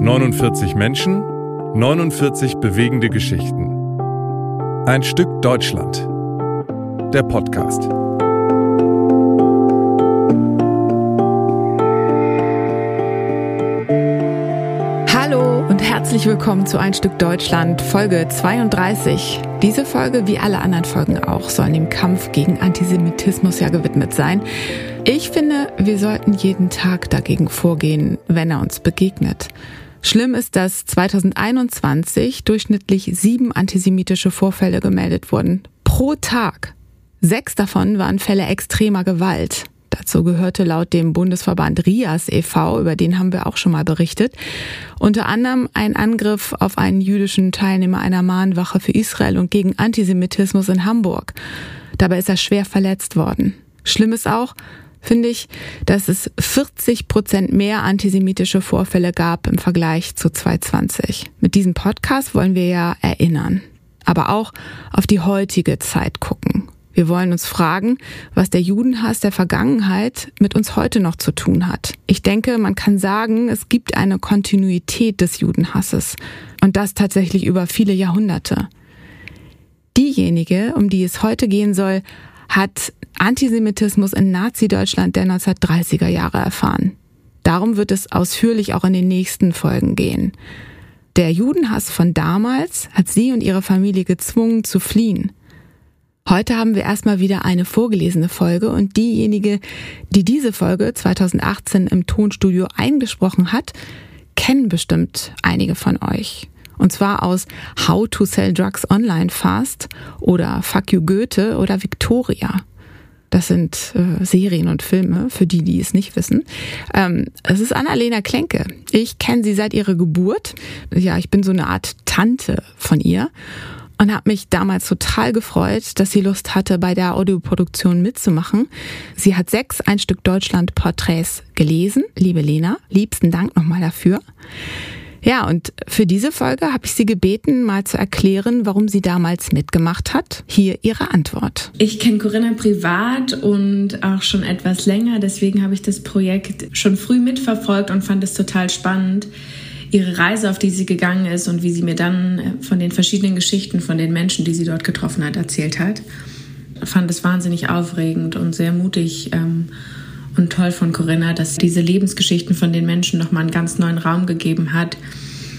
»49 Menschen, 49 bewegende Geschichten. Ein Stück Deutschland. Der Podcast. Hallo und herzlich willkommen zu Ein Stück Deutschland, Folge 32. Diese Folge, wie alle anderen Folgen auch, soll dem Kampf gegen Antisemitismus ja gewidmet sein. Ich finde, wir sollten jeden Tag dagegen vorgehen, wenn er uns begegnet. Schlimm ist, dass 2021 durchschnittlich sieben antisemitische Vorfälle gemeldet wurden. Pro Tag. Sechs davon waren Fälle extremer Gewalt. Dazu gehörte laut dem Bundesverband RIAS e.V., über den haben wir auch schon mal berichtet, unter anderem ein Angriff auf einen jüdischen Teilnehmer einer Mahnwache für Israel und gegen Antisemitismus in Hamburg. Dabei ist er schwer verletzt worden. Schlimm ist auch, finde ich, dass es 40 Prozent mehr antisemitische Vorfälle gab im Vergleich zu 2020. Mit diesem Podcast wollen wir ja erinnern, aber auch auf die heutige Zeit gucken. Wir wollen uns fragen, was der Judenhass der Vergangenheit mit uns heute noch zu tun hat. Ich denke, man kann sagen, es gibt eine Kontinuität des Judenhasses und das tatsächlich über viele Jahrhunderte. Diejenige, um die es heute gehen soll, hat Antisemitismus in Nazi-Deutschland der 1930er Jahre erfahren. Darum wird es ausführlich auch in den nächsten Folgen gehen. Der Judenhass von damals hat sie und ihre Familie gezwungen zu fliehen. Heute haben wir erstmal wieder eine vorgelesene Folge und diejenige, die diese Folge 2018 im Tonstudio eingesprochen hat, kennen bestimmt einige von euch. Und zwar aus How to Sell Drugs Online Fast oder Fuck You Goethe oder Victoria. Das sind äh, Serien und Filme, für die, die es nicht wissen. Ähm, es ist Annalena Klenke. Ich kenne sie seit ihrer Geburt. Ja, ich bin so eine Art Tante von ihr und habe mich damals total gefreut, dass sie Lust hatte, bei der Audioproduktion mitzumachen. Sie hat sechs Ein Stück Deutschland Porträts gelesen. Liebe Lena, liebsten Dank nochmal dafür. Ja, und für diese Folge habe ich Sie gebeten, mal zu erklären, warum sie damals mitgemacht hat. Hier Ihre Antwort. Ich kenne Corinna privat und auch schon etwas länger, deswegen habe ich das Projekt schon früh mitverfolgt und fand es total spannend ihre Reise, auf die sie gegangen ist und wie sie mir dann äh, von den verschiedenen Geschichten von den Menschen, die sie dort getroffen hat, erzählt hat. Ich fand es wahnsinnig aufregend und sehr mutig ähm, und toll von Corinna, dass diese Lebensgeschichten von den Menschen nochmal einen ganz neuen Raum gegeben hat,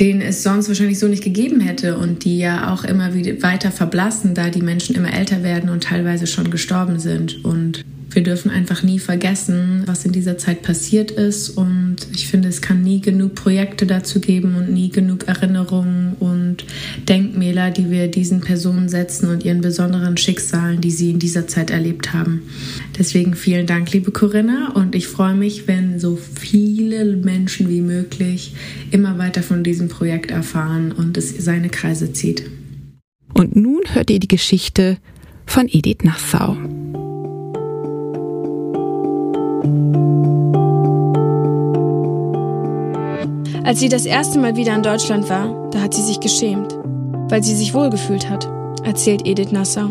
den es sonst wahrscheinlich so nicht gegeben hätte und die ja auch immer wieder weiter verblassen, da die Menschen immer älter werden und teilweise schon gestorben sind. Und wir dürfen einfach nie vergessen, was in dieser Zeit passiert ist. Und ich finde, es kann nie genug Projekte dazu geben und nie genug Erinnerungen und Denkmäler, die wir diesen Personen setzen und ihren besonderen Schicksalen, die sie in dieser Zeit erlebt haben. Deswegen vielen Dank, liebe Corinna. Und ich freue mich, wenn so viele Menschen wie möglich immer weiter von diesem Projekt erfahren und es seine Kreise zieht. Und nun hört ihr die Geschichte von Edith Nassau. Als sie das erste Mal wieder in Deutschland war, da hat sie sich geschämt, weil sie sich wohlgefühlt hat, erzählt Edith Nassau.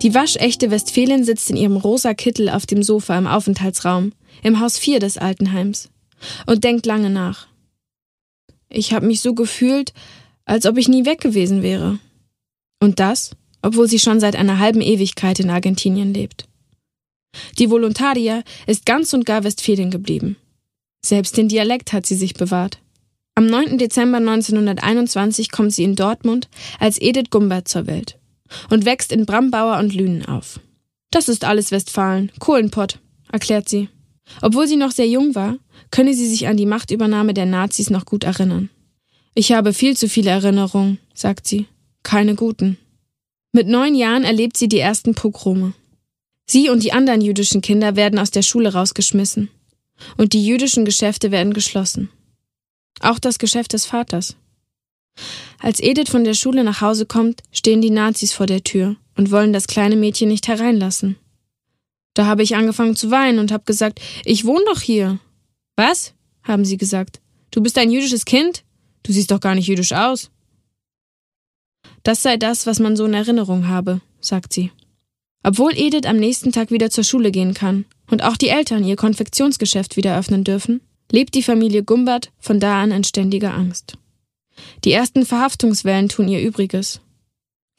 Die waschechte Westfälin sitzt in ihrem rosa Kittel auf dem Sofa im Aufenthaltsraum, im Haus 4 des Altenheims, und denkt lange nach. Ich habe mich so gefühlt, als ob ich nie weg gewesen wäre. Und das, obwohl sie schon seit einer halben Ewigkeit in Argentinien lebt. Die Volontaria ist ganz und gar Westfälin geblieben. Selbst den Dialekt hat sie sich bewahrt. Am 9. Dezember 1921 kommt sie in Dortmund als Edith Gumbert zur Welt und wächst in Brambauer und Lünen auf. Das ist alles Westfalen, Kohlenpott, erklärt sie. Obwohl sie noch sehr jung war, könne sie sich an die Machtübernahme der Nazis noch gut erinnern. Ich habe viel zu viele Erinnerungen, sagt sie, keine guten. Mit neun Jahren erlebt sie die ersten Pogrome. Sie und die anderen jüdischen Kinder werden aus der Schule rausgeschmissen. Und die jüdischen Geschäfte werden geschlossen. Auch das Geschäft des Vaters. Als Edith von der Schule nach Hause kommt, stehen die Nazis vor der Tür und wollen das kleine Mädchen nicht hereinlassen. Da habe ich angefangen zu weinen und habe gesagt, ich wohne doch hier. Was? haben sie gesagt. Du bist ein jüdisches Kind? Du siehst doch gar nicht jüdisch aus. Das sei das, was man so in Erinnerung habe, sagt sie. Obwohl Edith am nächsten Tag wieder zur Schule gehen kann und auch die Eltern ihr Konfektionsgeschäft wieder öffnen dürfen, lebt die Familie Gumbert von da an in ständiger Angst. Die ersten Verhaftungswellen tun ihr Übriges.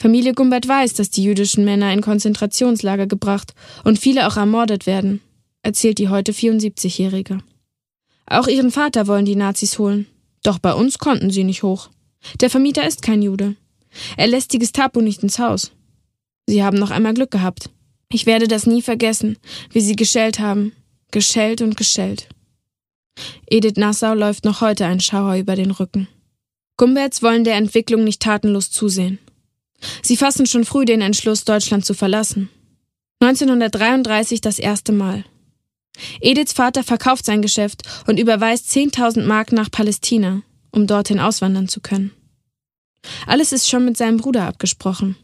Familie Gumbert weiß, dass die jüdischen Männer in Konzentrationslager gebracht und viele auch ermordet werden, erzählt die heute 74-Jährige. Auch ihren Vater wollen die Nazis holen. Doch bei uns konnten sie nicht hoch. Der Vermieter ist kein Jude. Er lässt die Gestapo nicht ins Haus. Sie haben noch einmal Glück gehabt. Ich werde das nie vergessen, wie sie geschellt haben. Geschellt und geschellt. Edith Nassau läuft noch heute ein Schauer über den Rücken. Gumberts wollen der Entwicklung nicht tatenlos zusehen. Sie fassen schon früh den Entschluss, Deutschland zu verlassen. 1933 das erste Mal. Ediths Vater verkauft sein Geschäft und überweist 10.000 Mark nach Palästina, um dorthin auswandern zu können. Alles ist schon mit seinem Bruder abgesprochen.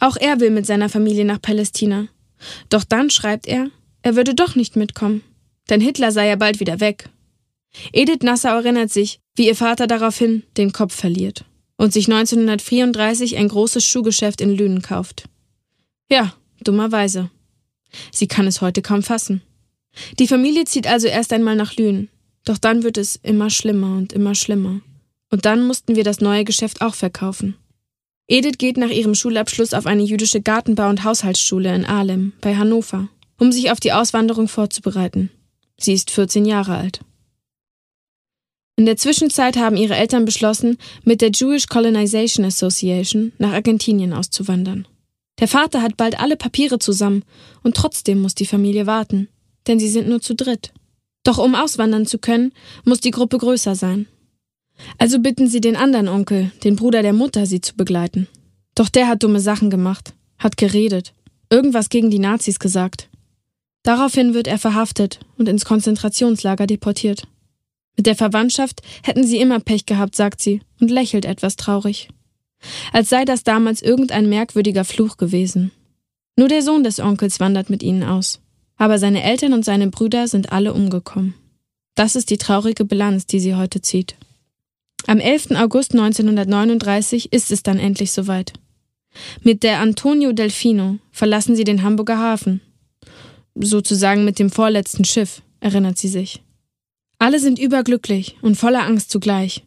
Auch er will mit seiner Familie nach Palästina. Doch dann schreibt er, er würde doch nicht mitkommen, denn Hitler sei ja bald wieder weg. Edith Nassau erinnert sich, wie ihr Vater daraufhin den Kopf verliert und sich 1934 ein großes Schuhgeschäft in Lünen kauft. Ja, dummerweise. Sie kann es heute kaum fassen. Die Familie zieht also erst einmal nach Lünen, doch dann wird es immer schlimmer und immer schlimmer. Und dann mussten wir das neue Geschäft auch verkaufen. Edith geht nach ihrem Schulabschluss auf eine jüdische Gartenbau- und Haushaltsschule in Ahlem bei Hannover, um sich auf die Auswanderung vorzubereiten. Sie ist 14 Jahre alt. In der Zwischenzeit haben ihre Eltern beschlossen, mit der Jewish Colonization Association nach Argentinien auszuwandern. Der Vater hat bald alle Papiere zusammen und trotzdem muss die Familie warten, denn sie sind nur zu dritt. Doch um auswandern zu können, muss die Gruppe größer sein. Also bitten sie den anderen Onkel, den Bruder der Mutter, sie zu begleiten. Doch der hat dumme Sachen gemacht, hat geredet, irgendwas gegen die Nazis gesagt. Daraufhin wird er verhaftet und ins Konzentrationslager deportiert. Mit der Verwandtschaft hätten sie immer Pech gehabt, sagt sie und lächelt etwas traurig. Als sei das damals irgendein merkwürdiger Fluch gewesen. Nur der Sohn des Onkels wandert mit ihnen aus. Aber seine Eltern und seine Brüder sind alle umgekommen. Das ist die traurige Bilanz, die sie heute zieht. Am 11. August 1939 ist es dann endlich soweit. Mit der Antonio Delfino verlassen sie den Hamburger Hafen. Sozusagen mit dem vorletzten Schiff, erinnert sie sich. Alle sind überglücklich und voller Angst zugleich,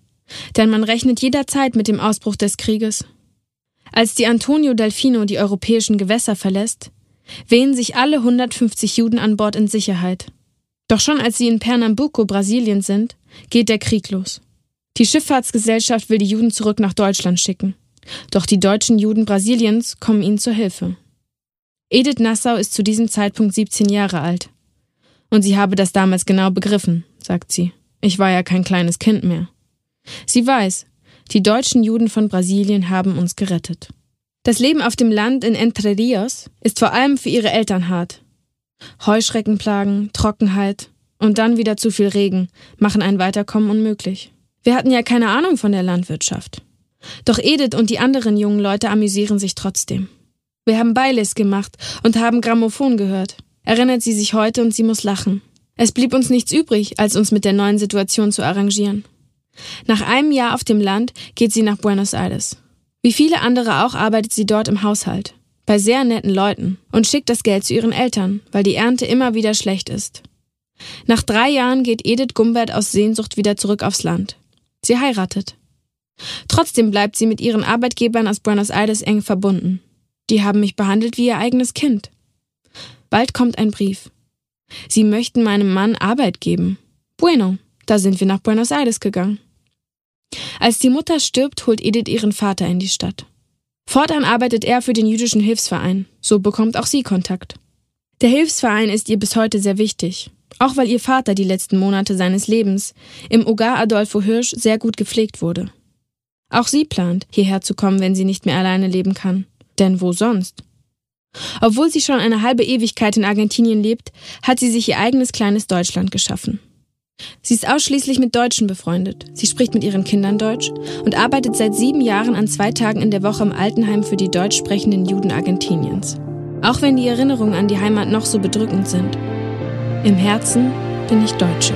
denn man rechnet jederzeit mit dem Ausbruch des Krieges. Als die Antonio Delfino die europäischen Gewässer verlässt, wehen sich alle 150 Juden an Bord in Sicherheit. Doch schon als sie in Pernambuco, Brasilien sind, geht der Krieg los. Die Schifffahrtsgesellschaft will die Juden zurück nach Deutschland schicken. Doch die deutschen Juden Brasiliens kommen ihnen zur Hilfe. Edith Nassau ist zu diesem Zeitpunkt 17 Jahre alt. Und sie habe das damals genau begriffen, sagt sie. Ich war ja kein kleines Kind mehr. Sie weiß, die deutschen Juden von Brasilien haben uns gerettet. Das Leben auf dem Land in Entre Rios ist vor allem für ihre Eltern hart. Heuschreckenplagen, Trockenheit und dann wieder zu viel Regen machen ein Weiterkommen unmöglich. Wir hatten ja keine Ahnung von der Landwirtschaft. Doch Edith und die anderen jungen Leute amüsieren sich trotzdem. Wir haben Beiles gemacht und haben Grammophon gehört. Erinnert sie sich heute und sie muss lachen. Es blieb uns nichts übrig, als uns mit der neuen Situation zu arrangieren. Nach einem Jahr auf dem Land geht sie nach Buenos Aires. Wie viele andere auch arbeitet sie dort im Haushalt. Bei sehr netten Leuten und schickt das Geld zu ihren Eltern, weil die Ernte immer wieder schlecht ist. Nach drei Jahren geht Edith Gumbert aus Sehnsucht wieder zurück aufs Land. Sie heiratet. Trotzdem bleibt sie mit ihren Arbeitgebern aus Buenos Aires eng verbunden. Die haben mich behandelt wie ihr eigenes Kind. Bald kommt ein Brief. Sie möchten meinem Mann Arbeit geben. Bueno, da sind wir nach Buenos Aires gegangen. Als die Mutter stirbt, holt Edith ihren Vater in die Stadt. Fortan arbeitet er für den jüdischen Hilfsverein. So bekommt auch sie Kontakt. Der Hilfsverein ist ihr bis heute sehr wichtig. Auch weil ihr Vater die letzten Monate seines Lebens im Ogar Adolfo Hirsch sehr gut gepflegt wurde. Auch sie plant, hierher zu kommen, wenn sie nicht mehr alleine leben kann. Denn wo sonst? Obwohl sie schon eine halbe Ewigkeit in Argentinien lebt, hat sie sich ihr eigenes kleines Deutschland geschaffen. Sie ist ausschließlich mit Deutschen befreundet. Sie spricht mit ihren Kindern Deutsch und arbeitet seit sieben Jahren an zwei Tagen in der Woche im Altenheim für die deutsch sprechenden Juden Argentiniens. Auch wenn die Erinnerungen an die Heimat noch so bedrückend sind. Im Herzen bin ich Deutsche.